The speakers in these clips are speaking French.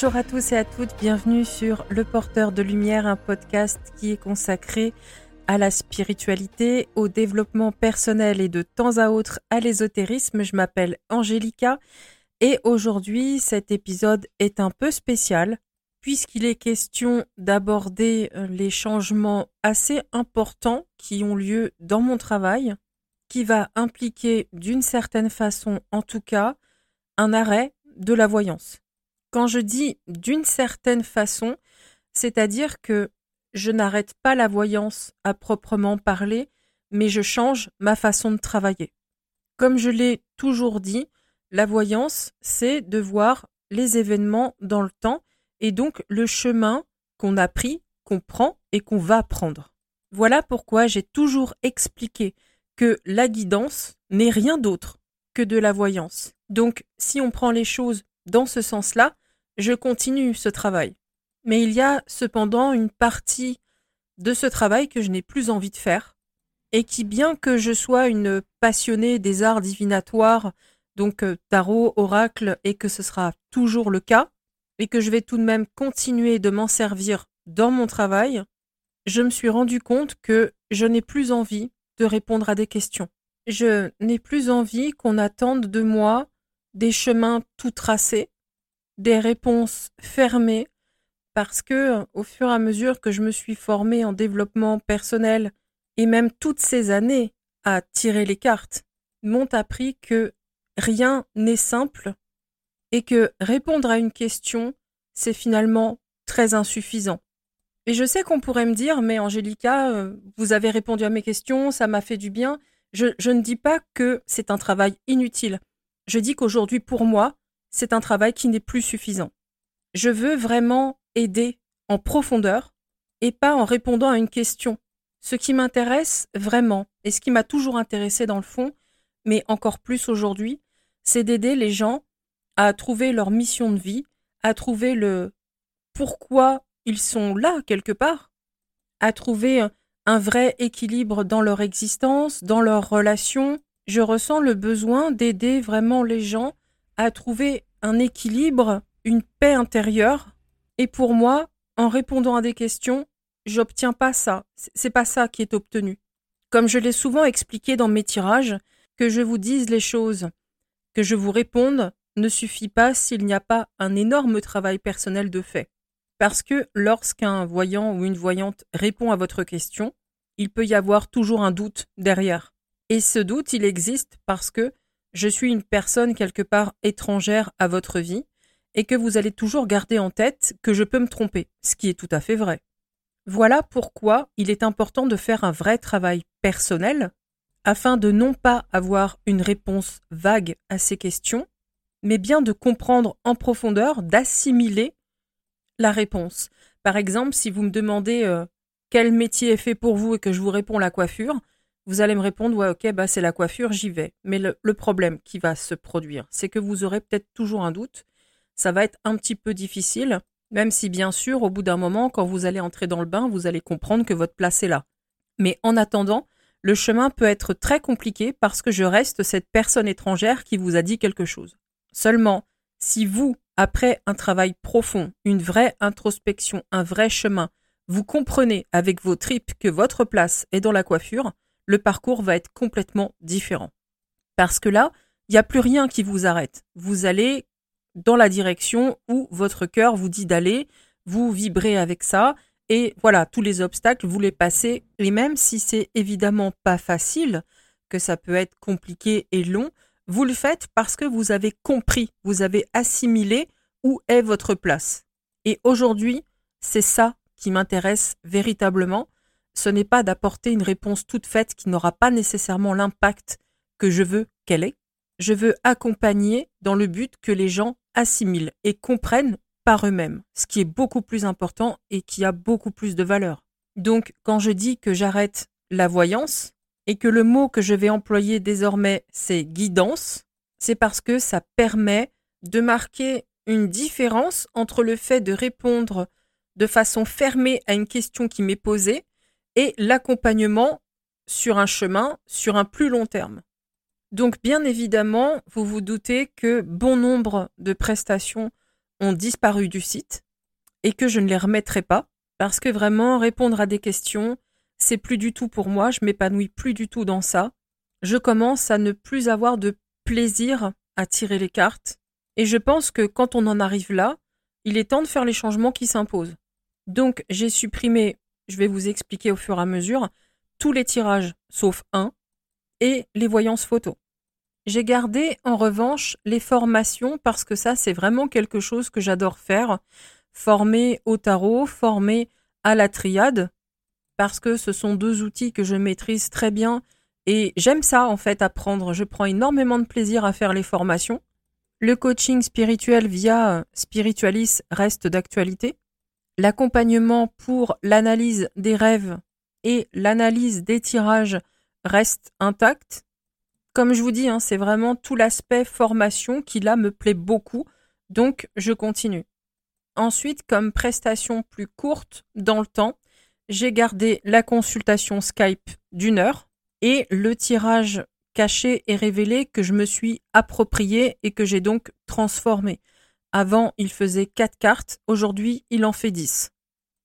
Bonjour à tous et à toutes, bienvenue sur Le Porteur de Lumière, un podcast qui est consacré à la spiritualité, au développement personnel et de temps à autre à l'ésotérisme. Je m'appelle Angélica et aujourd'hui cet épisode est un peu spécial puisqu'il est question d'aborder euh, les changements assez importants qui ont lieu dans mon travail, qui va impliquer d'une certaine façon en tout cas un arrêt de la voyance. Quand je dis d'une certaine façon, c'est-à-dire que je n'arrête pas la voyance à proprement parler, mais je change ma façon de travailler. Comme je l'ai toujours dit, la voyance, c'est de voir les événements dans le temps et donc le chemin qu'on a pris, qu'on prend et qu'on va prendre. Voilà pourquoi j'ai toujours expliqué que la guidance n'est rien d'autre que de la voyance. Donc si on prend les choses dans ce sens-là, je continue ce travail. Mais il y a cependant une partie de ce travail que je n'ai plus envie de faire, et qui, bien que je sois une passionnée des arts divinatoires, donc euh, tarot, oracle, et que ce sera toujours le cas, et que je vais tout de même continuer de m'en servir dans mon travail, je me suis rendu compte que je n'ai plus envie de répondre à des questions. Je n'ai plus envie qu'on attende de moi des chemins tout tracés, des réponses fermées parce que au fur et à mesure que je me suis formée en développement personnel et même toutes ces années à tirer les cartes m'ont appris que rien n'est simple et que répondre à une question, c'est finalement très insuffisant. Et je sais qu'on pourrait me dire, mais Angélica, euh, vous avez répondu à mes questions, ça m'a fait du bien. Je, je ne dis pas que c'est un travail inutile. Je dis qu'aujourd'hui, pour moi, c'est un travail qui n'est plus suffisant. Je veux vraiment aider en profondeur et pas en répondant à une question. Ce qui m'intéresse vraiment, et ce qui m'a toujours intéressé dans le fond, mais encore plus aujourd'hui, c'est d'aider les gens à trouver leur mission de vie, à trouver le pourquoi ils sont là quelque part, à trouver un vrai équilibre dans leur existence, dans leurs relations. Je ressens le besoin d'aider vraiment les gens à trouver un équilibre, une paix intérieure. Et pour moi, en répondant à des questions, j'obtiens pas ça. C'est pas ça qui est obtenu. Comme je l'ai souvent expliqué dans mes tirages, que je vous dise les choses, que je vous réponde, ne suffit pas s'il n'y a pas un énorme travail personnel de fait. Parce que lorsqu'un voyant ou une voyante répond à votre question, il peut y avoir toujours un doute derrière. Et ce doute, il existe parce que je suis une personne quelque part étrangère à votre vie et que vous allez toujours garder en tête que je peux me tromper, ce qui est tout à fait vrai. Voilà pourquoi il est important de faire un vrai travail personnel afin de non pas avoir une réponse vague à ces questions, mais bien de comprendre en profondeur, d'assimiler la réponse. Par exemple, si vous me demandez euh, quel métier est fait pour vous et que je vous réponds la coiffure, vous allez me répondre, ouais, ok, bah c'est la coiffure, j'y vais. Mais le, le, problème qui va se produire, c'est que vous aurez peut-être toujours un doute. Ça va être un petit peu difficile, même si bien sûr, au bout d'un moment, quand vous allez entrer dans le bain, vous allez comprendre que votre place est là. Mais en attendant, le chemin peut être très compliqué parce que je reste cette personne étrangère qui vous a dit quelque chose. Seulement, si vous, après un travail profond, une vraie introspection, un vrai chemin, vous comprenez avec vos tripes que votre place est dans la coiffure, le parcours va être complètement différent. Parce que là, il n'y a plus rien qui vous arrête. Vous allez dans la direction où votre cœur vous dit d'aller, vous vibrez avec ça, et voilà, tous les obstacles, vous les passez, et même si c'est évidemment pas facile, que ça peut être compliqué et long, vous le faites parce que vous avez compris, vous avez assimilé où est votre place. Et aujourd'hui, c'est ça qui m'intéresse véritablement, ce n'est pas d'apporter une réponse toute faite qui n'aura pas nécessairement l'impact que je veux qu'elle ait. Je veux accompagner dans le but que les gens assimilent et comprennent par eux-mêmes, ce qui est beaucoup plus important et qui a beaucoup plus de valeur. Donc, quand je dis que j'arrête la voyance et que le mot que je vais employer désormais c'est guidance, c'est parce que ça permet de marquer une différence entre le fait de répondre de façon fermée à une question qui m'est posée et l'accompagnement sur un chemin, sur un plus long terme. Donc bien évidemment, vous vous doutez que bon nombre de prestations ont disparu du site et que je ne les remettrai pas parce que vraiment répondre à des questions, c'est plus du tout pour moi, je m'épanouis plus du tout dans ça. Je commence à ne plus avoir de plaisir à tirer les cartes et je pense que quand on en arrive là, il est temps de faire les changements qui s'imposent. Donc j'ai supprimé, je vais vous expliquer au fur et à mesure, tous les tirages sauf un et les voyances photos. J'ai gardé en revanche les formations parce que ça c'est vraiment quelque chose que j'adore faire. Former au tarot, former à la triade, parce que ce sont deux outils que je maîtrise très bien et j'aime ça en fait apprendre. Je prends énormément de plaisir à faire les formations. Le coaching spirituel via Spiritualis reste d'actualité. L'accompagnement pour l'analyse des rêves et l'analyse des tirages reste intact. Comme je vous dis, hein, c'est vraiment tout l'aspect formation qui là me plaît beaucoup, donc je continue. Ensuite, comme prestation plus courte dans le temps, j'ai gardé la consultation Skype d'une heure et le tirage caché et révélé que je me suis approprié et que j'ai donc transformé. Avant, il faisait quatre cartes, aujourd'hui, il en fait dix.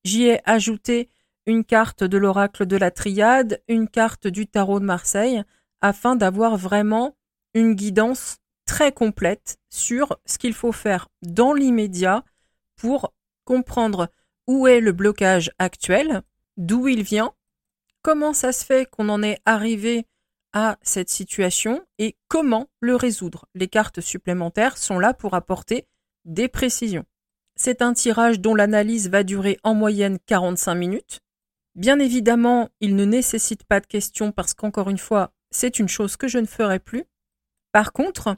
J'y ai ajouté une carte de l'oracle de la triade, une carte du tarot de Marseille, afin d'avoir vraiment une guidance très complète sur ce qu'il faut faire dans l'immédiat pour comprendre où est le blocage actuel, d'où il vient, comment ça se fait qu'on en est arrivé à cette situation et comment le résoudre. Les cartes supplémentaires sont là pour apporter des précisions. C'est un tirage dont l'analyse va durer en moyenne 45 minutes. Bien évidemment, il ne nécessite pas de questions parce qu'encore une fois, c'est une chose que je ne ferai plus. Par contre,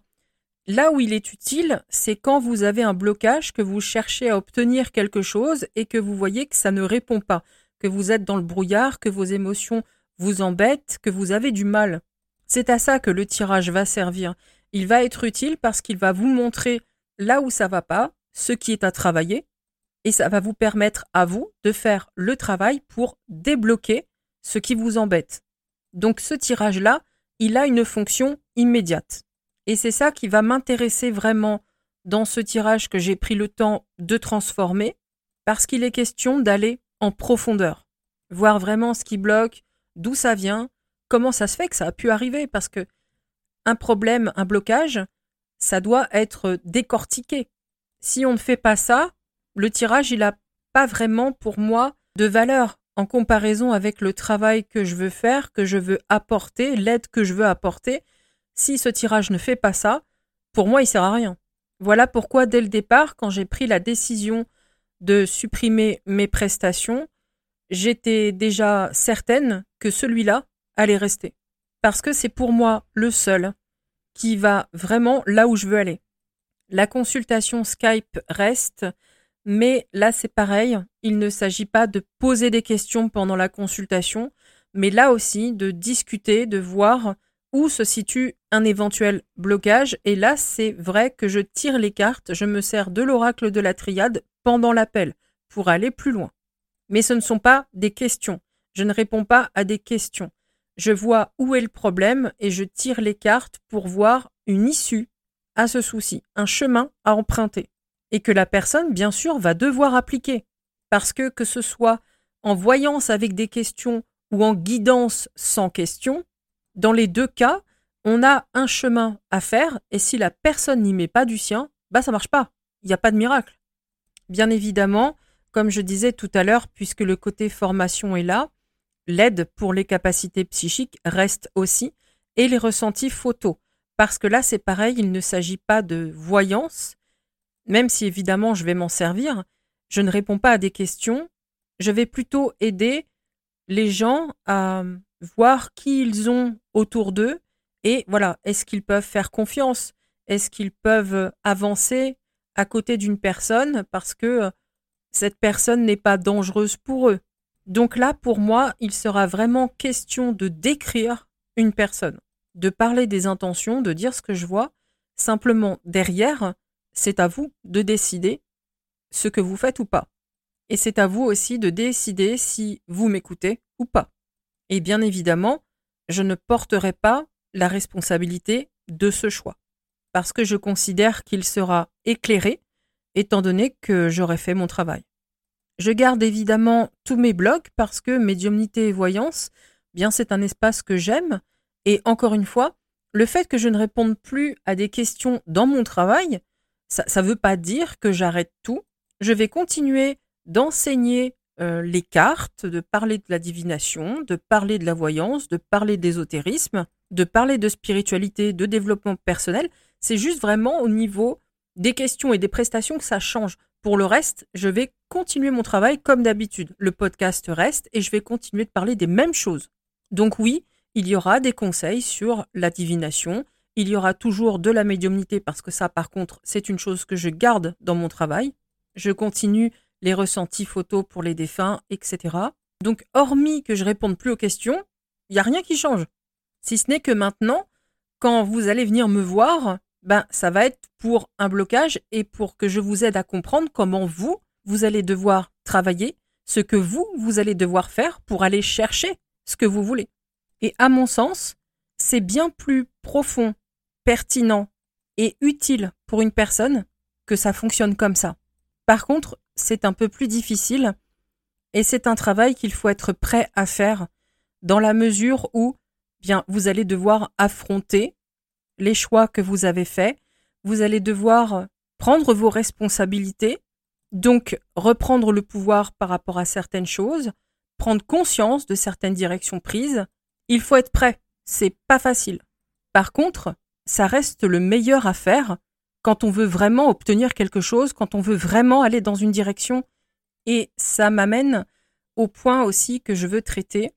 là où il est utile, c'est quand vous avez un blocage, que vous cherchez à obtenir quelque chose et que vous voyez que ça ne répond pas, que vous êtes dans le brouillard, que vos émotions vous embête, que vous avez du mal. C'est à ça que le tirage va servir. Il va être utile parce qu'il va vous montrer là où ça va pas, ce qui est à travailler, et ça va vous permettre à vous de faire le travail pour débloquer ce qui vous embête. Donc ce tirage-là, il a une fonction immédiate. Et c'est ça qui va m'intéresser vraiment dans ce tirage que j'ai pris le temps de transformer, parce qu'il est question d'aller en profondeur, voir vraiment ce qui bloque, d'où ça vient, comment ça se fait que ça a pu arriver, parce que un problème, un blocage, ça doit être décortiqué. Si on ne fait pas ça, le tirage, il n'a pas vraiment pour moi de valeur en comparaison avec le travail que je veux faire, que je veux apporter, l'aide que je veux apporter. Si ce tirage ne fait pas ça, pour moi, il sert à rien. Voilà pourquoi, dès le départ, quand j'ai pris la décision de supprimer mes prestations, j'étais déjà certaine que celui-là allait rester. Parce que c'est pour moi le seul qui va vraiment là où je veux aller. La consultation Skype reste, mais là c'est pareil, il ne s'agit pas de poser des questions pendant la consultation, mais là aussi de discuter, de voir où se situe un éventuel blocage. Et là c'est vrai que je tire les cartes, je me sers de l'oracle de la triade pendant l'appel pour aller plus loin. Mais ce ne sont pas des questions. Je ne réponds pas à des questions. Je vois où est le problème et je tire les cartes pour voir une issue à ce souci, un chemin à emprunter. Et que la personne, bien sûr, va devoir appliquer. Parce que que ce soit en voyance avec des questions ou en guidance sans questions, dans les deux cas, on a un chemin à faire et si la personne n'y met pas du sien, bah ça marche pas. Il n'y a pas de miracle. Bien évidemment, comme je disais tout à l'heure, puisque le côté formation est là, l'aide pour les capacités psychiques reste aussi, et les ressentis photos. Parce que là, c'est pareil, il ne s'agit pas de voyance, même si évidemment je vais m'en servir, je ne réponds pas à des questions, je vais plutôt aider les gens à voir qui ils ont autour d'eux et voilà, est-ce qu'ils peuvent faire confiance? Est-ce qu'ils peuvent avancer à côté d'une personne? Parce que euh, cette personne n'est pas dangereuse pour eux. Donc là, pour moi, il sera vraiment question de décrire une personne, de parler des intentions, de dire ce que je vois. Simplement, derrière, c'est à vous de décider ce que vous faites ou pas. Et c'est à vous aussi de décider si vous m'écoutez ou pas. Et bien évidemment, je ne porterai pas la responsabilité de ce choix, parce que je considère qu'il sera éclairé étant donné que j'aurais fait mon travail. Je garde évidemment tous mes blogs parce que médiumnité et voyance, bien c'est un espace que j'aime. Et encore une fois, le fait que je ne réponde plus à des questions dans mon travail, ça ne veut pas dire que j'arrête tout. Je vais continuer d'enseigner euh, les cartes, de parler de la divination, de parler de la voyance, de parler d'ésotérisme, de parler de spiritualité, de développement personnel. C'est juste vraiment au niveau des questions et des prestations que ça change. Pour le reste, je vais continuer mon travail comme d'habitude. Le podcast reste et je vais continuer de parler des mêmes choses. Donc oui, il y aura des conseils sur la divination, il y aura toujours de la médiumnité parce que ça par contre c'est une chose que je garde dans mon travail. Je continue les ressentis photos pour les défunts, etc. Donc hormis que je réponde plus aux questions, il n'y a rien qui change. Si ce n'est que maintenant, quand vous allez venir me voir, ben ça va être pour un blocage et pour que je vous aide à comprendre comment vous, vous allez devoir travailler, ce que vous, vous allez devoir faire pour aller chercher ce que vous voulez. Et à mon sens, c'est bien plus profond, pertinent et utile pour une personne que ça fonctionne comme ça. Par contre, c'est un peu plus difficile et c'est un travail qu'il faut être prêt à faire dans la mesure où bien vous allez devoir affronter les choix que vous avez faits, vous allez devoir prendre vos responsabilités, donc reprendre le pouvoir par rapport à certaines choses, prendre conscience de certaines directions prises. Il faut être prêt, c'est pas facile. Par contre, ça reste le meilleur à faire quand on veut vraiment obtenir quelque chose, quand on veut vraiment aller dans une direction. Et ça m'amène au point aussi que je veux traiter,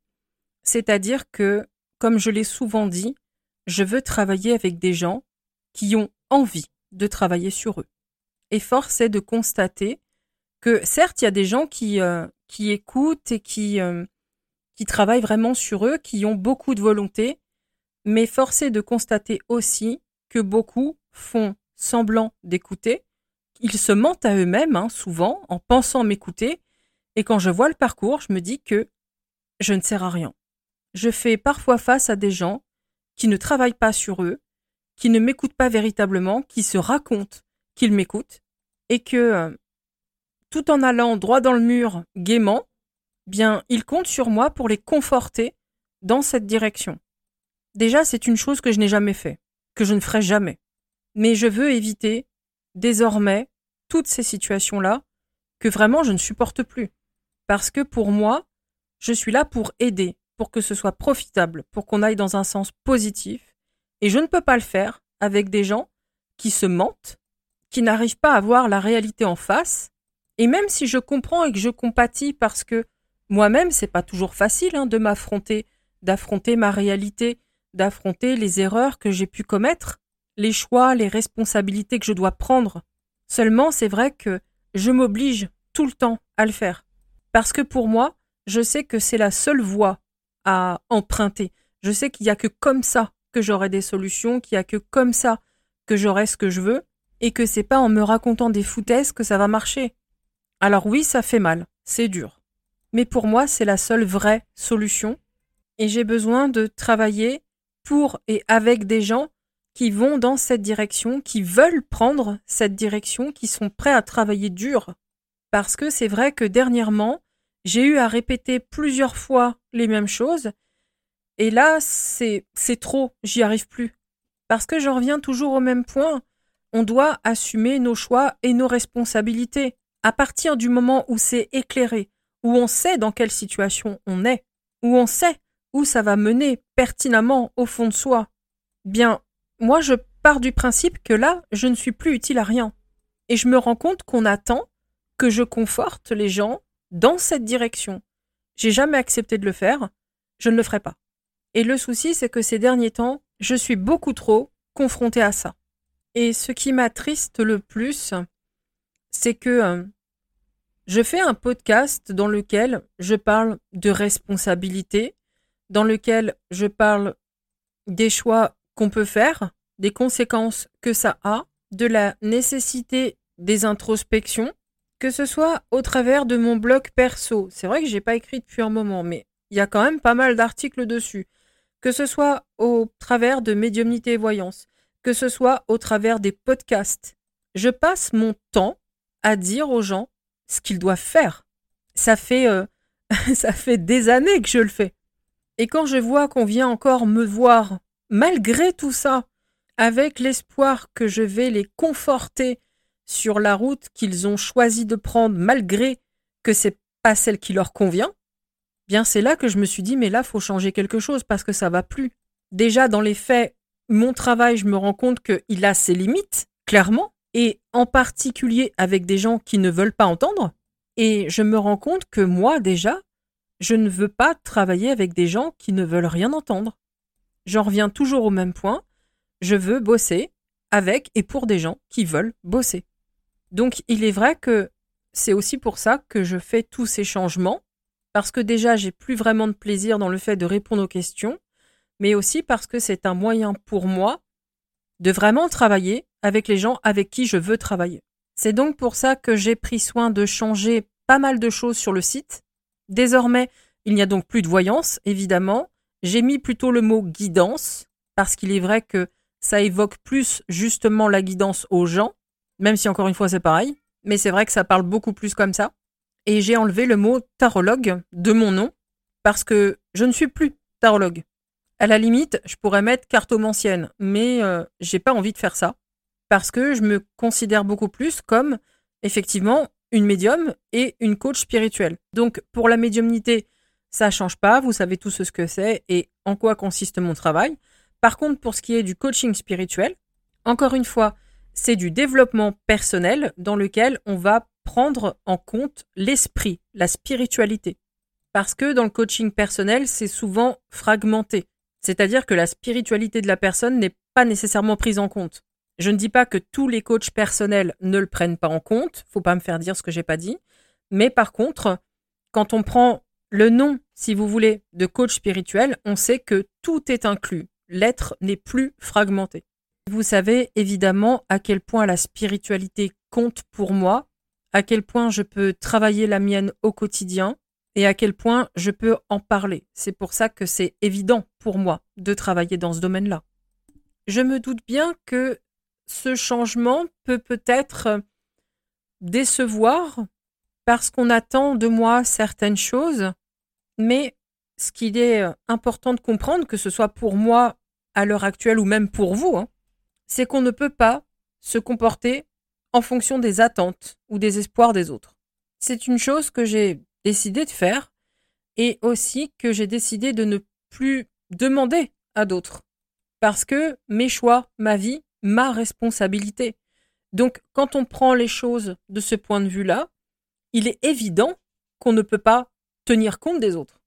c'est-à-dire que, comme je l'ai souvent dit, je veux travailler avec des gens qui ont envie de travailler sur eux. Et force est de constater que certes, il y a des gens qui, euh, écoutent et qui, euh, qui travaillent vraiment sur eux, qui ont beaucoup de volonté, mais force est de constater aussi que beaucoup font semblant d'écouter, ils se mentent à eux-mêmes, hein, souvent, en pensant m'écouter, et quand je vois le parcours, je me dis que je ne sers à rien. Je fais parfois face à des gens qui ne travaillent pas sur eux, qui ne m'écoutent pas véritablement, qui se racontent qu'ils m'écoutent, et que, euh, tout en allant droit dans le mur gaiement, bien, ils comptent sur moi pour les conforter dans cette direction. Déjà, c'est une chose que je n'ai jamais fait, que je ne ferai jamais. Mais je veux éviter, désormais, toutes ces situations-là, que vraiment je ne supporte plus. Parce que pour moi, je suis là pour aider, pour que ce soit profitable, pour qu'on aille dans un sens positif. Et je ne peux pas le faire avec des gens qui se mentent, qui n'arrivent pas à voir la réalité en face. Et même si je comprends et que je compatis parce que moi-même, c'est pas toujours facile hein, de m'affronter, d'affronter ma réalité, d'affronter les erreurs que j'ai pu commettre, les choix, les responsabilités que je dois prendre. Seulement, c'est vrai que je m'oblige tout le temps à le faire. Parce que pour moi, je sais que c'est la seule voie à emprunter. Je sais qu'il n'y a que comme ça que j'aurai des solutions, qu'il n'y a que comme ça que j'aurai ce que je veux, et que c'est pas en me racontant des foutaises que ça va marcher. Alors oui, ça fait mal, c'est dur. Mais pour moi, c'est la seule vraie solution, et j'ai besoin de travailler pour et avec des gens qui vont dans cette direction, qui veulent prendre cette direction, qui sont prêts à travailler dur. Parce que c'est vrai que dernièrement, j'ai eu à répéter plusieurs fois les mêmes choses. Et là, c'est, trop, j'y arrive plus. Parce que je reviens toujours au même point. On doit assumer nos choix et nos responsabilités. À partir du moment où c'est éclairé, où on sait dans quelle situation on est, où on sait où ça va mener pertinemment au fond de soi, bien, moi je pars du principe que là, je ne suis plus utile à rien. Et je me rends compte qu'on attend que je conforte les gens dans cette direction. J'ai jamais accepté de le faire, je ne le ferai pas. Et le souci, c'est que ces derniers temps, je suis beaucoup trop confrontée à ça. Et ce qui m'attriste le plus, c'est que euh, je fais un podcast dans lequel je parle de responsabilité, dans lequel je parle des choix qu'on peut faire, des conséquences que ça a, de la nécessité des introspections, que ce soit au travers de mon blog perso, c'est vrai que j'ai pas écrit depuis un moment, mais il y a quand même pas mal d'articles dessus. Que ce soit au travers de médiumnité et voyance, que ce soit au travers des podcasts. Je passe mon temps à dire aux gens ce qu'ils doivent faire. Ça fait, euh, ça fait des années que je le fais. Et quand je vois qu'on vient encore me voir, malgré tout ça, avec l'espoir que je vais les conforter sur la route qu'ils ont choisi de prendre malgré que c'est pas celle qui leur convient, bien c'est là que je me suis dit mais là faut changer quelque chose parce que ça va plus. Déjà dans les faits, mon travail, je me rends compte qu'il a ses limites, clairement, et en particulier avec des gens qui ne veulent pas entendre. Et je me rends compte que moi déjà, je ne veux pas travailler avec des gens qui ne veulent rien entendre. J'en reviens toujours au même point. Je veux bosser avec et pour des gens qui veulent bosser. Donc il est vrai que c'est aussi pour ça que je fais tous ces changements, parce que déjà j'ai plus vraiment de plaisir dans le fait de répondre aux questions, mais aussi parce que c'est un moyen pour moi de vraiment travailler avec les gens avec qui je veux travailler. C'est donc pour ça que j'ai pris soin de changer pas mal de choses sur le site. Désormais, il n'y a donc plus de voyance, évidemment. J'ai mis plutôt le mot guidance, parce qu'il est vrai que ça évoque plus justement la guidance aux gens, même si encore une fois c'est pareil, mais c'est vrai que ça parle beaucoup plus comme ça. Et j'ai enlevé le mot tarologue de mon nom, parce que je ne suis plus tarologue. À la limite, je pourrais mettre cartomancienne, mais euh, j'ai pas envie de faire ça parce que je me considère beaucoup plus comme effectivement une médium et une coach spirituelle. Donc pour la médiumnité, ça change pas, vous savez tous ce que c'est et en quoi consiste mon travail. Par contre, pour ce qui est du coaching spirituel, encore une fois, c'est du développement personnel dans lequel on va prendre en compte l'esprit, la spiritualité. Parce que dans le coaching personnel, c'est souvent fragmenté. C'est-à-dire que la spiritualité de la personne n'est pas nécessairement prise en compte. Je ne dis pas que tous les coachs personnels ne le prennent pas en compte, faut pas me faire dire ce que j'ai pas dit, mais par contre, quand on prend le nom, si vous voulez, de coach spirituel, on sait que tout est inclus. L'être n'est plus fragmenté. Vous savez évidemment à quel point la spiritualité compte pour moi, à quel point je peux travailler la mienne au quotidien, et à quel point je peux en parler. C'est pour ça que c'est évident pour moi de travailler dans ce domaine-là. Je me doute bien que ce changement peut peut-être décevoir parce qu'on attend de moi certaines choses, mais ce qu'il est important de comprendre, que ce soit pour moi à l'heure actuelle ou même pour vous, hein, c'est qu'on ne peut pas se comporter en fonction des attentes ou des espoirs des autres. C'est une chose que j'ai décidé de faire et aussi que j'ai décidé de ne plus demander à d'autres. Parce que mes choix, ma vie, ma responsabilité. Donc quand on prend les choses de ce point de vue-là, il est évident qu'on ne peut pas tenir compte des autres.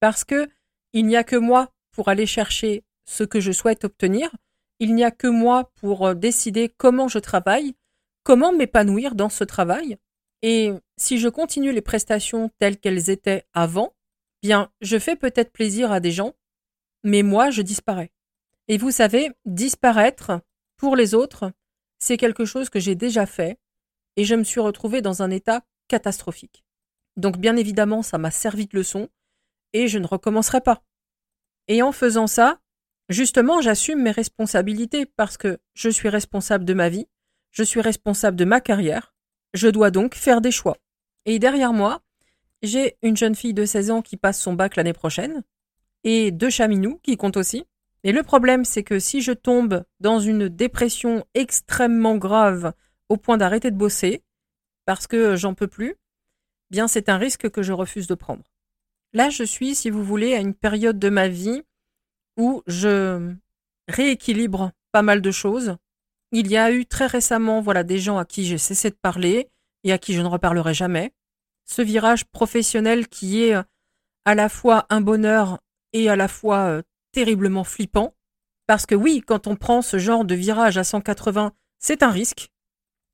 Parce que il n'y a que moi pour aller chercher ce que je souhaite obtenir, il n'y a que moi pour euh, décider comment je travaille, comment m'épanouir dans ce travail, et si je continue les prestations telles qu'elles étaient avant, bien, je fais peut-être plaisir à des gens, mais moi, je disparais. Et vous savez, disparaître pour les autres, c'est quelque chose que j'ai déjà fait, et je me suis retrouvée dans un état catastrophique. Donc, bien évidemment, ça m'a servi de leçon, et je ne recommencerai pas. Et en faisant ça, justement, j'assume mes responsabilités parce que je suis responsable de ma vie, je suis responsable de ma carrière, je dois donc faire des choix. Et derrière moi, j'ai une jeune fille de 16 ans qui passe son bac l'année prochaine, et deux chaminous qui comptent aussi. Et le problème, c'est que si je tombe dans une dépression extrêmement grave au point d'arrêter de bosser, parce que j'en peux plus, bien c'est un risque que je refuse de prendre. Là, je suis, si vous voulez, à une période de ma vie où je rééquilibre pas mal de choses, il y a eu très récemment voilà, des gens à qui j'ai cessé de parler et à qui je ne reparlerai jamais. Ce virage professionnel qui est euh, à la fois un bonheur et à la fois euh, terriblement flippant. Parce que oui, quand on prend ce genre de virage à 180, c'est un risque.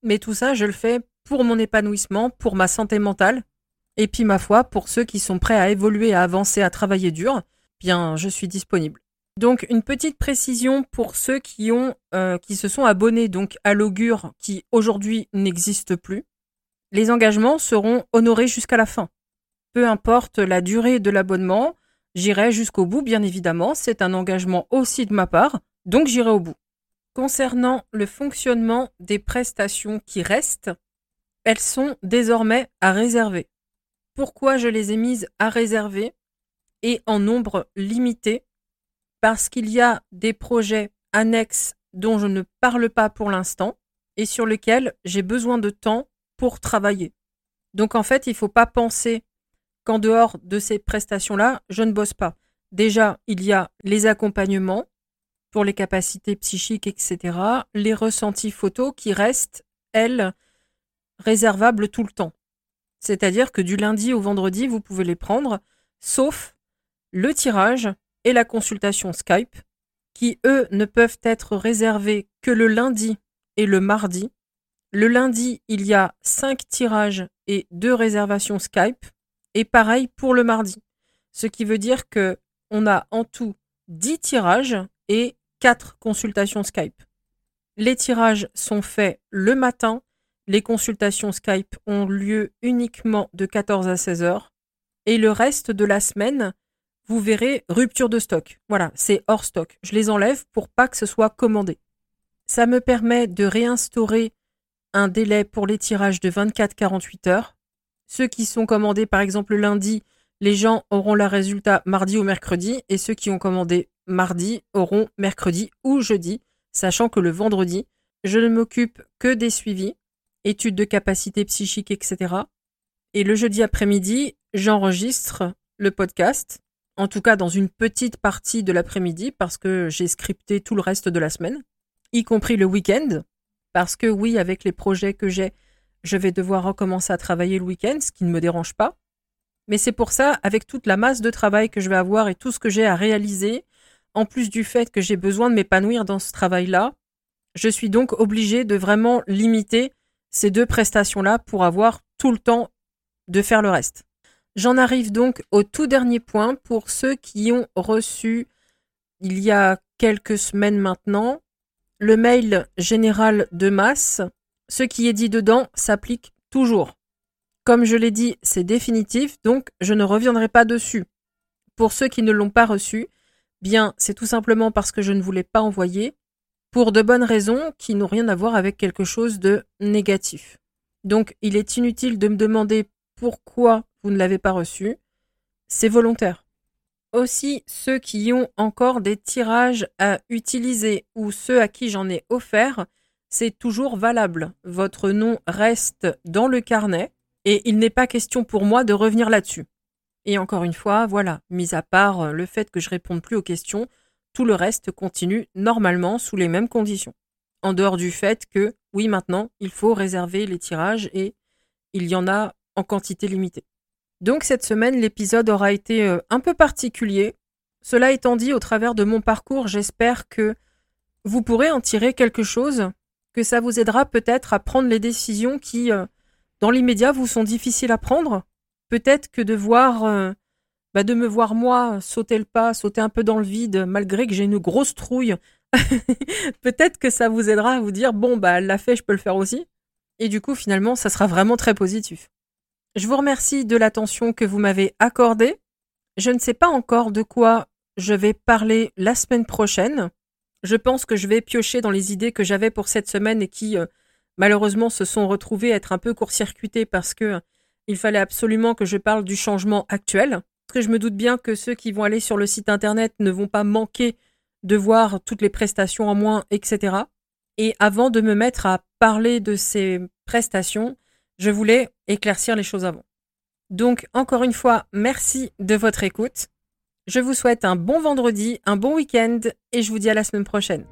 Mais tout ça, je le fais pour mon épanouissement, pour ma santé mentale. Et puis, ma foi, pour ceux qui sont prêts à évoluer, à avancer, à travailler dur, bien, je suis disponible. Donc une petite précision pour ceux qui euh, qui se sont abonnés donc à l'augure qui aujourd'hui n'existe plus. Les engagements seront honorés jusqu'à la fin. Peu importe la durée de l'abonnement, j'irai jusqu'au bout bien évidemment, c'est un engagement aussi de ma part, donc j'irai au bout. Concernant le fonctionnement des prestations qui restent, elles sont désormais à réserver. Pourquoi je les ai mises à réserver et en nombre limité? Parce qu'il y a des projets annexes dont je ne parle pas pour l'instant et sur lesquels j'ai besoin de temps pour travailler. Donc en fait, il ne faut pas penser qu'en dehors de ces prestations-là, je ne bosse pas. Déjà, il y a les accompagnements pour les capacités psychiques, etc., les ressentis photos qui restent, elles, réservables tout le temps. C'est-à-dire que du lundi au vendredi, vous pouvez les prendre, sauf le tirage et la consultation Skype, qui, eux, ne peuvent être réservés que le lundi et le mardi. Le lundi, il y a cinq tirages et deux réservations Skype. Et pareil pour le mardi. Ce qui veut dire que on a en tout 10 tirages et 4 consultations Skype. Les tirages sont faits le matin. Les consultations Skype ont lieu uniquement de 14 à 16 heures. Et le reste de la semaine, vous verrez rupture de stock. Voilà, c'est hors stock. Je les enlève pour pas que ce soit commandé. Ça me permet de réinstaurer un délai pour les tirages de 24-48 heures. Ceux qui sont commandés par exemple lundi, les gens auront le résultat mardi ou mercredi, et ceux qui ont commandé mardi auront mercredi ou jeudi, sachant que le vendredi, je ne m'occupe que des suivis, études de capacité psychique, etc. Et le jeudi après-midi, j'enregistre le podcast, en tout cas dans une petite partie de l'après-midi, parce que j'ai scripté tout le reste de la semaine, y compris le week-end, parce que oui, avec les projets que j'ai, je vais devoir recommencer à travailler le week-end, ce qui ne me dérange pas. Mais c'est pour ça, avec toute la masse de travail que je vais avoir et tout ce que j'ai à réaliser, en plus du fait que j'ai besoin de m'épanouir dans ce travail-là, je suis donc obligée de vraiment limiter ces deux prestations-là pour avoir tout le temps de faire le reste. J'en arrive donc au tout dernier point pour ceux qui ont reçu il y a quelques semaines maintenant le mail général de masse. Ce qui est dit dedans s'applique toujours. Comme je l'ai dit, c'est définitif, donc je ne reviendrai pas dessus. Pour ceux qui ne l'ont pas reçu, bien, c'est tout simplement parce que je ne voulais pas envoyer, pour de bonnes raisons qui n'ont rien à voir avec quelque chose de négatif. Donc, il est inutile de me demander pourquoi vous ne l'avez pas reçu. C'est volontaire. Aussi, ceux qui ont encore des tirages à utiliser ou ceux à qui j'en ai offert, c'est toujours valable. Votre nom reste dans le carnet et il n'est pas question pour moi de revenir là-dessus. Et encore une fois, voilà, mis à part euh, le fait que je réponde plus aux questions, tout le reste continue normalement sous les mêmes conditions. En dehors du fait que, oui, maintenant, il faut réserver les tirages et il y en a en quantité limitée. Donc cette semaine, l'épisode aura été euh, un peu particulier. Cela étant dit, au travers de mon parcours, j'espère que vous pourrez en tirer quelque chose, que ça vous aidera peut-être à prendre les décisions qui, euh, dans l'immédiat, vous sont difficiles à prendre. Peut-être que de voir, euh, bah, de me voir moi sauter le pas, sauter un peu dans le vide, malgré que j'ai une grosse trouille, peut-être que ça vous aidera à vous dire bon bah elle l'a fait, je peux le faire aussi. Et du coup, finalement, ça sera vraiment très positif. Je vous remercie de l'attention que vous m'avez accordée. Je ne sais pas encore de quoi je vais parler la semaine prochaine. Je pense que je vais piocher dans les idées que j'avais pour cette semaine et qui euh, malheureusement se sont retrouvés être un peu court-circuités parce que il fallait absolument que je parle du changement actuel. Parce que je me doute bien que ceux qui vont aller sur le site internet ne vont pas manquer de voir toutes les prestations en moins, etc. Et avant de me mettre à parler de ces prestations, je voulais éclaircir les choses avant. Donc, encore une fois, merci de votre écoute. Je vous souhaite un bon vendredi, un bon week-end et je vous dis à la semaine prochaine.